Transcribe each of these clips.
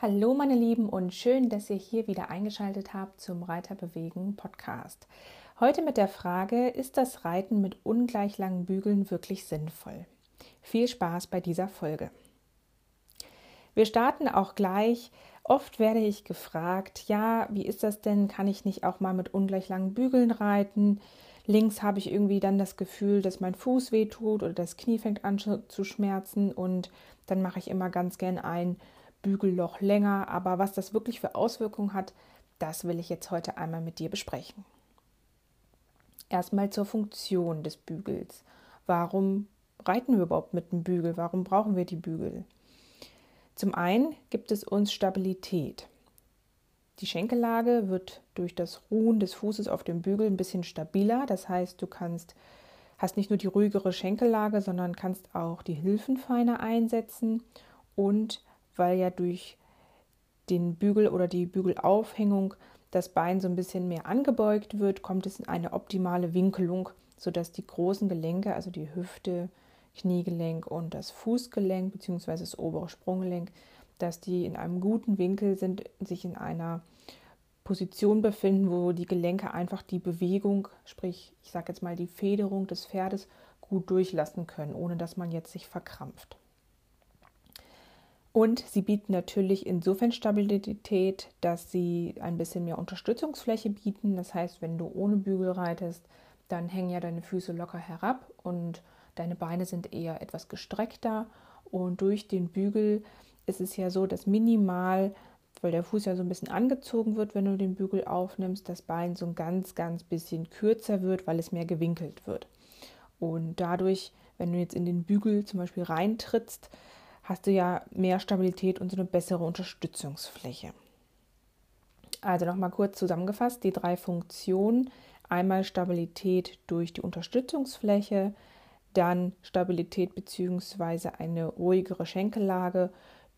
Hallo meine Lieben und schön, dass ihr hier wieder eingeschaltet habt zum Reiterbewegen Podcast. Heute mit der Frage, ist das Reiten mit ungleich langen Bügeln wirklich sinnvoll? Viel Spaß bei dieser Folge. Wir starten auch gleich. Oft werde ich gefragt, ja, wie ist das denn? Kann ich nicht auch mal mit ungleich langen Bügeln reiten? Links habe ich irgendwie dann das Gefühl, dass mein Fuß wehtut oder das Knie fängt an zu schmerzen und dann mache ich immer ganz gern ein Bügelloch länger. Aber was das wirklich für Auswirkungen hat, das will ich jetzt heute einmal mit dir besprechen. Erstmal zur Funktion des Bügels. Warum reiten wir überhaupt mit dem Bügel? Warum brauchen wir die Bügel? Zum einen gibt es uns Stabilität. Die Schenkellage wird durch das Ruhen des Fußes auf dem Bügel ein bisschen stabiler. Das heißt, du kannst, hast nicht nur die ruhigere Schenkellage, sondern kannst auch die Hilfen feiner einsetzen. Und weil ja durch den Bügel oder die Bügelaufhängung das Bein so ein bisschen mehr angebeugt wird, kommt es in eine optimale Winkelung, sodass die großen Gelenke, also die Hüfte, Kniegelenk und das Fußgelenk bzw. das obere Sprunggelenk dass die in einem guten Winkel sind, sich in einer Position befinden, wo die Gelenke einfach die Bewegung, sprich, ich sage jetzt mal die Federung des Pferdes gut durchlassen können, ohne dass man jetzt sich verkrampft. Und sie bieten natürlich insofern Stabilität, dass sie ein bisschen mehr Unterstützungsfläche bieten. Das heißt, wenn du ohne Bügel reitest, dann hängen ja deine Füße locker herab und deine Beine sind eher etwas gestreckter. Und durch den Bügel ist es ja so, dass minimal, weil der Fuß ja so ein bisschen angezogen wird, wenn du den Bügel aufnimmst, das Bein so ein ganz, ganz bisschen kürzer wird, weil es mehr gewinkelt wird. Und dadurch, wenn du jetzt in den Bügel zum Beispiel reintrittst, hast du ja mehr Stabilität und so eine bessere Unterstützungsfläche. Also nochmal kurz zusammengefasst, die drei Funktionen. Einmal Stabilität durch die Unterstützungsfläche, dann Stabilität bzw. eine ruhigere Schenkellage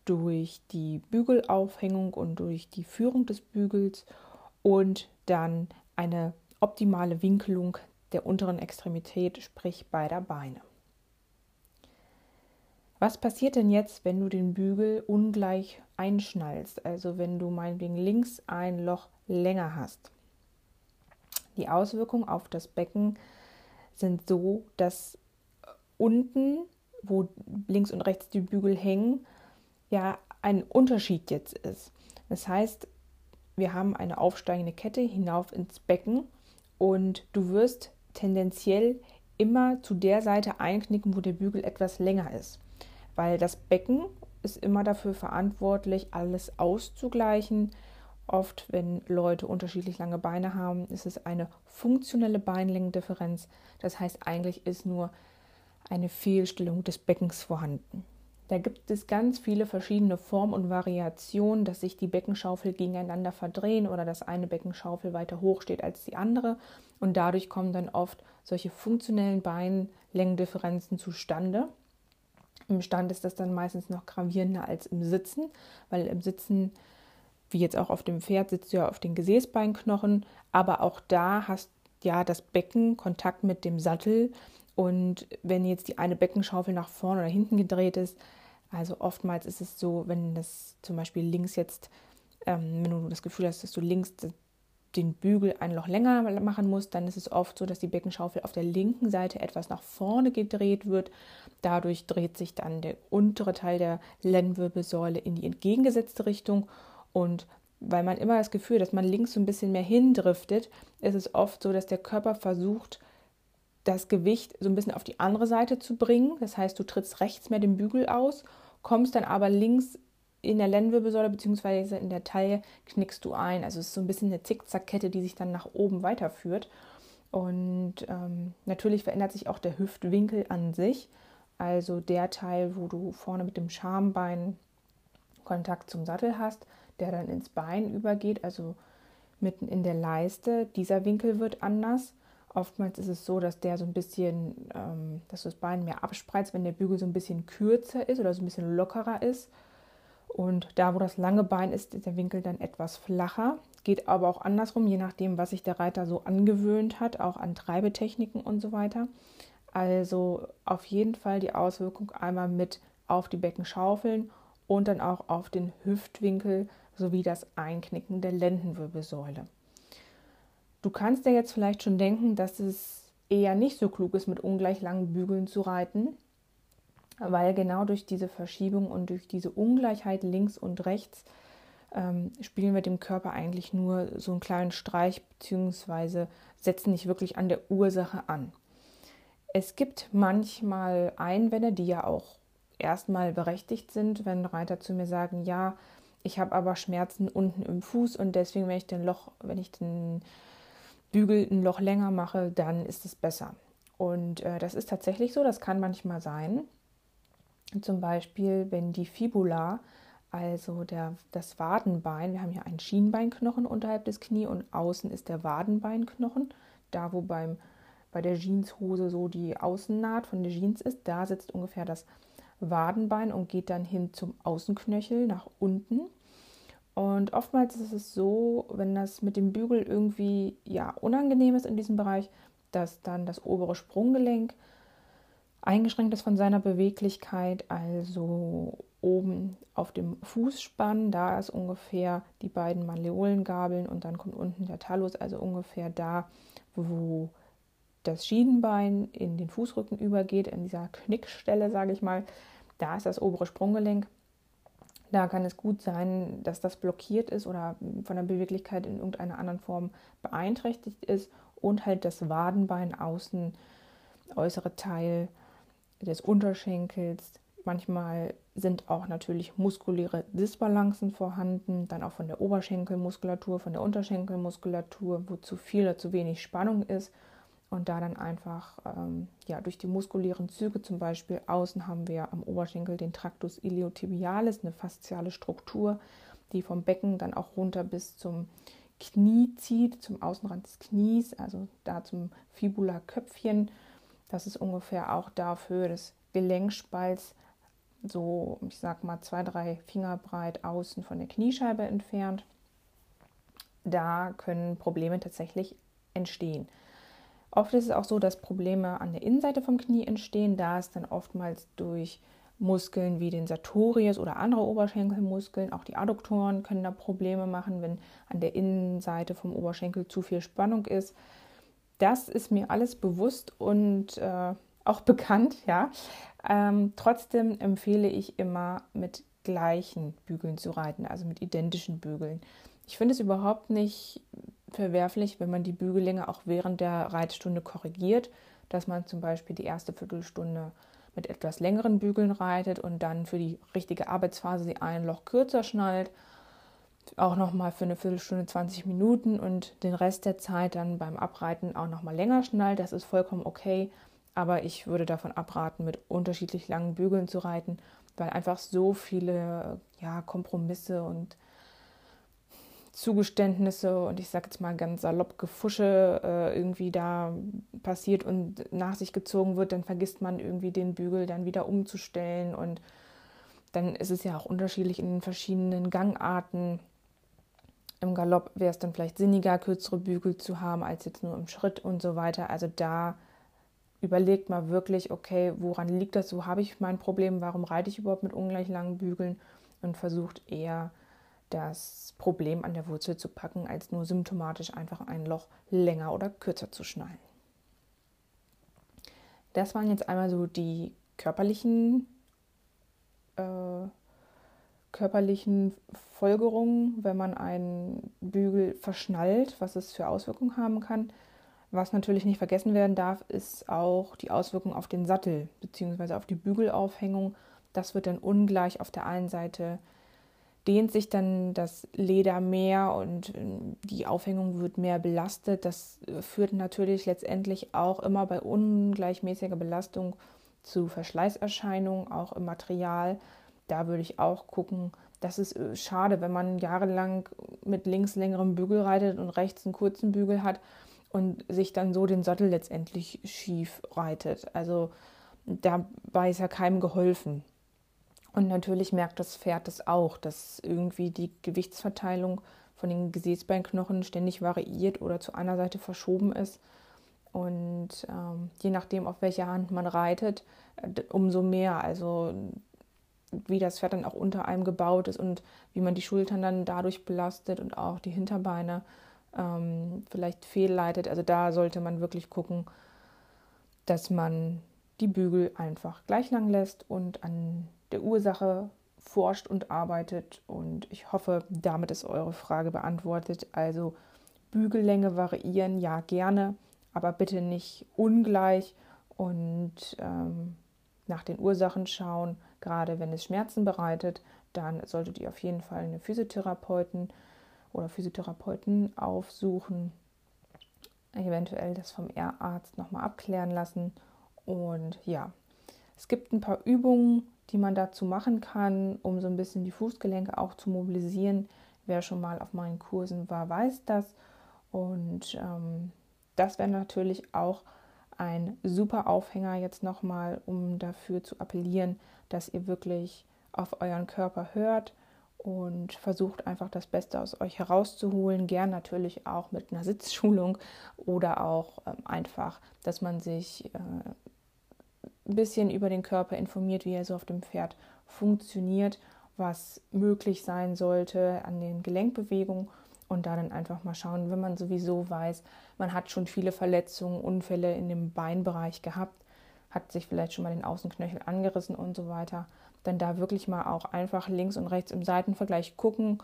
durch die Bügelaufhängung und durch die Führung des Bügels und dann eine optimale Winkelung der unteren Extremität, sprich beider Beine. Was passiert denn jetzt, wenn du den Bügel ungleich einschnallst? Also wenn du meinetwegen links ein Loch länger hast. Die Auswirkungen auf das Becken sind so, dass unten, wo links und rechts die Bügel hängen, ja ein Unterschied jetzt ist. Das heißt, wir haben eine aufsteigende Kette hinauf ins Becken und du wirst tendenziell immer zu der Seite einknicken, wo der Bügel etwas länger ist, weil das Becken ist immer dafür verantwortlich, alles auszugleichen. Oft, wenn Leute unterschiedlich lange Beine haben, ist es eine funktionelle Beinlängendifferenz. Das heißt, eigentlich ist nur eine Fehlstellung des Beckens vorhanden. Da gibt es ganz viele verschiedene Formen und Variationen, dass sich die Beckenschaufel gegeneinander verdrehen oder dass eine Beckenschaufel weiter hoch steht als die andere. Und dadurch kommen dann oft solche funktionellen Beinlängendifferenzen zustande. Im Stand ist das dann meistens noch gravierender als im Sitzen, weil im Sitzen, wie jetzt auch auf dem Pferd, sitzt du ja auf den Gesäßbeinknochen, aber auch da hast ja das Becken Kontakt mit dem Sattel. Und wenn jetzt die eine Beckenschaufel nach vorne oder hinten gedreht ist, also oftmals ist es so, wenn das zum Beispiel links jetzt, ähm, wenn du das Gefühl hast, dass du links den Bügel ein Loch länger machen musst, dann ist es oft so, dass die Beckenschaufel auf der linken Seite etwas nach vorne gedreht wird. Dadurch dreht sich dann der untere Teil der Lendenwirbelsäule in die entgegengesetzte Richtung. Und weil man immer das Gefühl, dass man links so ein bisschen mehr hindriftet, ist es oft so, dass der Körper versucht, das Gewicht so ein bisschen auf die andere Seite zu bringen. Das heißt, du trittst rechts mehr den Bügel aus, kommst dann aber links in der Lendenwirbelsäule bzw. in der Taille knickst du ein. Also es ist so ein bisschen eine Zickzackkette, die sich dann nach oben weiterführt. Und ähm, natürlich verändert sich auch der Hüftwinkel an sich. also der Teil, wo du vorne mit dem Schambein Kontakt zum Sattel hast, der dann ins Bein übergeht, also mitten in der Leiste. Dieser Winkel wird anders. Oftmals ist es so, dass der so ein bisschen, ähm, dass das Bein mehr abspreizt, wenn der Bügel so ein bisschen kürzer ist oder so ein bisschen lockerer ist. Und da, wo das lange Bein ist, ist der Winkel dann etwas flacher. Geht aber auch andersrum, je nachdem, was sich der Reiter so angewöhnt hat, auch an Treibetechniken und so weiter. Also auf jeden Fall die Auswirkung einmal mit auf die Beckenschaufeln und dann auch auf den Hüftwinkel sowie das Einknicken der Lendenwirbelsäule. Du kannst dir jetzt vielleicht schon denken, dass es eher nicht so klug ist, mit ungleich langen Bügeln zu reiten, weil genau durch diese Verschiebung und durch diese Ungleichheit links und rechts ähm, spielen wir dem Körper eigentlich nur so einen kleinen Streich bzw. setzen nicht wirklich an der Ursache an. Es gibt manchmal Einwände, die ja auch erstmal berechtigt sind, wenn Reiter zu mir sagen, ja, ich habe aber Schmerzen unten im Fuß und deswegen, wenn ich den Loch, wenn ich den Bügel ein Loch länger mache, dann ist es besser. Und äh, das ist tatsächlich so, das kann manchmal sein. Zum Beispiel, wenn die Fibula, also der, das Wadenbein, wir haben hier einen Schienbeinknochen unterhalb des Knie und außen ist der Wadenbeinknochen, da wo beim, bei der Jeanshose so die Außennaht von der Jeans ist, da sitzt ungefähr das Wadenbein und geht dann hin zum Außenknöchel nach unten. Und oftmals ist es so, wenn das mit dem Bügel irgendwie ja unangenehm ist in diesem Bereich, dass dann das obere Sprunggelenk eingeschränkt ist von seiner Beweglichkeit, also oben auf dem Fußspann, da ist ungefähr die beiden Maleolengabeln und dann kommt unten der Talus, also ungefähr da, wo das Schienenbein in den Fußrücken übergeht, in dieser Knickstelle, sage ich mal, da ist das obere Sprunggelenk. Da kann es gut sein, dass das blockiert ist oder von der Beweglichkeit in irgendeiner anderen Form beeinträchtigt ist und halt das Wadenbein außen, äußere Teil des Unterschenkels. Manchmal sind auch natürlich muskuläre Disbalancen vorhanden, dann auch von der Oberschenkelmuskulatur, von der Unterschenkelmuskulatur, wo zu viel oder zu wenig Spannung ist und da dann einfach ähm, ja, durch die muskulären Züge zum Beispiel außen haben wir am Oberschenkel den Tractus iliotibialis, eine fasziale Struktur, die vom Becken dann auch runter bis zum Knie zieht, zum Außenrand des Knies, also da zum Fibula-Köpfchen. Das ist ungefähr auch dafür des Gelenkspalts so, ich sag mal, zwei, drei Finger breit außen von der Kniescheibe entfernt. Da können Probleme tatsächlich entstehen. Oft ist es auch so, dass Probleme an der Innenseite vom Knie entstehen, da es dann oftmals durch Muskeln wie den Sartorius oder andere Oberschenkelmuskeln, auch die Adduktoren können da Probleme machen, wenn an der Innenseite vom Oberschenkel zu viel Spannung ist. Das ist mir alles bewusst und äh, auch bekannt, ja. Ähm, trotzdem empfehle ich immer mit gleichen Bügeln zu reiten, also mit identischen Bügeln. Ich finde es überhaupt nicht verwerflich, wenn man die Bügellänge auch während der Reitstunde korrigiert, dass man zum Beispiel die erste Viertelstunde mit etwas längeren Bügeln reitet und dann für die richtige Arbeitsphase sie ein Loch kürzer schnallt, auch nochmal für eine Viertelstunde 20 Minuten und den Rest der Zeit dann beim Abreiten auch nochmal länger schnallt. Das ist vollkommen okay, aber ich würde davon abraten, mit unterschiedlich langen Bügeln zu reiten, weil einfach so viele ja, Kompromisse und Zugeständnisse und ich sage jetzt mal ganz salopp Gefusche äh, irgendwie da passiert und nach sich gezogen wird, dann vergisst man irgendwie den Bügel dann wieder umzustellen und dann ist es ja auch unterschiedlich in den verschiedenen Gangarten. Im Galopp wäre es dann vielleicht sinniger, kürzere Bügel zu haben als jetzt nur im Schritt und so weiter. Also da überlegt mal wirklich, okay, woran liegt das? Wo habe ich mein Problem? Warum reite ich überhaupt mit ungleich langen Bügeln? Und versucht eher das Problem an der Wurzel zu packen, als nur symptomatisch einfach ein Loch länger oder kürzer zu schnallen. Das waren jetzt einmal so die körperlichen, äh, körperlichen Folgerungen, wenn man einen Bügel verschnallt, was es für Auswirkungen haben kann. Was natürlich nicht vergessen werden darf, ist auch die Auswirkung auf den Sattel bzw. auf die Bügelaufhängung. Das wird dann ungleich auf der einen Seite dehnt sich dann das Leder mehr und äh, die Aufhängung wird mehr belastet. Das äh, führt natürlich letztendlich auch immer bei ungleichmäßiger Belastung zu Verschleißerscheinungen, auch im Material. Da würde ich auch gucken. Das ist äh, schade, wenn man jahrelang mit links längerem Bügel reitet und rechts einen kurzen Bügel hat und sich dann so den Sattel letztendlich schief reitet. Also dabei ist ja keinem geholfen. Und natürlich merkt das Pferd das auch, dass irgendwie die Gewichtsverteilung von den Gesäßbeinknochen ständig variiert oder zu einer Seite verschoben ist. Und ähm, je nachdem, auf welche Hand man reitet, äh, umso mehr. Also wie das Pferd dann auch unter einem gebaut ist und wie man die Schultern dann dadurch belastet und auch die Hinterbeine ähm, vielleicht fehlleitet. Also da sollte man wirklich gucken, dass man die Bügel einfach gleich lang lässt und an der Ursache forscht und arbeitet. Und ich hoffe, damit ist eure Frage beantwortet. Also Bügellänge variieren, ja gerne, aber bitte nicht ungleich und ähm, nach den Ursachen schauen. Gerade wenn es Schmerzen bereitet, dann solltet ihr auf jeden Fall eine Physiotherapeuten oder Physiotherapeuten aufsuchen, eventuell das vom Ehrarzt nochmal abklären lassen. Und ja, es gibt ein paar Übungen, die man dazu machen kann, um so ein bisschen die Fußgelenke auch zu mobilisieren. Wer schon mal auf meinen Kursen war, weiß das. Und ähm, das wäre natürlich auch ein super Aufhänger jetzt nochmal, um dafür zu appellieren, dass ihr wirklich auf euren Körper hört und versucht einfach das Beste aus euch herauszuholen. Gern natürlich auch mit einer Sitzschulung oder auch ähm, einfach, dass man sich äh, ein bisschen über den Körper informiert, wie er so auf dem Pferd funktioniert, was möglich sein sollte an den Gelenkbewegungen und da dann einfach mal schauen, wenn man sowieso weiß, man hat schon viele Verletzungen, Unfälle in dem Beinbereich gehabt, hat sich vielleicht schon mal den Außenknöchel angerissen und so weiter dann da wirklich mal auch einfach links und rechts im Seitenvergleich gucken,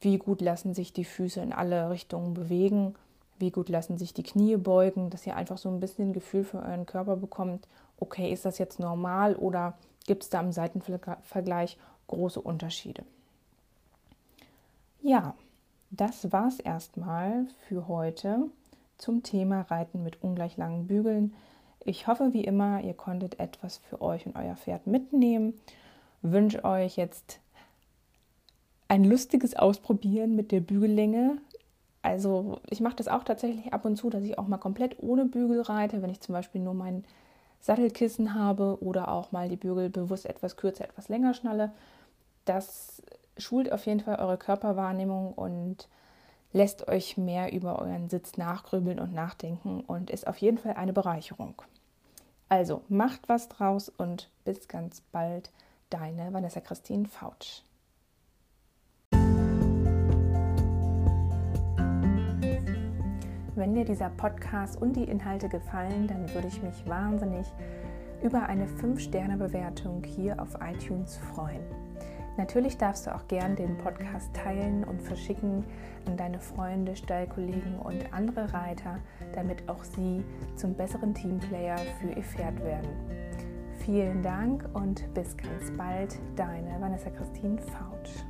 wie gut lassen sich die Füße in alle Richtungen bewegen, wie gut lassen sich die Knie beugen, dass ihr einfach so ein bisschen ein Gefühl für euren Körper bekommt, okay, ist das jetzt normal oder gibt es da im Seitenvergleich große Unterschiede? Ja, das war es erstmal für heute zum Thema Reiten mit ungleich langen Bügeln. Ich hoffe, wie immer, ihr konntet etwas für euch und euer Pferd mitnehmen wünsche euch jetzt ein lustiges Ausprobieren mit der Bügellänge. Also ich mache das auch tatsächlich ab und zu, dass ich auch mal komplett ohne Bügel reite, wenn ich zum Beispiel nur mein Sattelkissen habe oder auch mal die Bügel bewusst etwas kürzer, etwas länger schnalle. Das schult auf jeden Fall eure Körperwahrnehmung und lässt euch mehr über euren Sitz nachgrübeln und nachdenken und ist auf jeden Fall eine Bereicherung. Also macht was draus und bis ganz bald. Deine Vanessa Christine Fautsch. Wenn dir dieser Podcast und die Inhalte gefallen, dann würde ich mich wahnsinnig über eine 5-Sterne-Bewertung hier auf iTunes freuen. Natürlich darfst du auch gern den Podcast teilen und verschicken an deine Freunde, Stallkollegen und andere Reiter, damit auch sie zum besseren Teamplayer für ihr Pferd werden. Vielen Dank und bis ganz bald, deine Vanessa Christine Fautsch.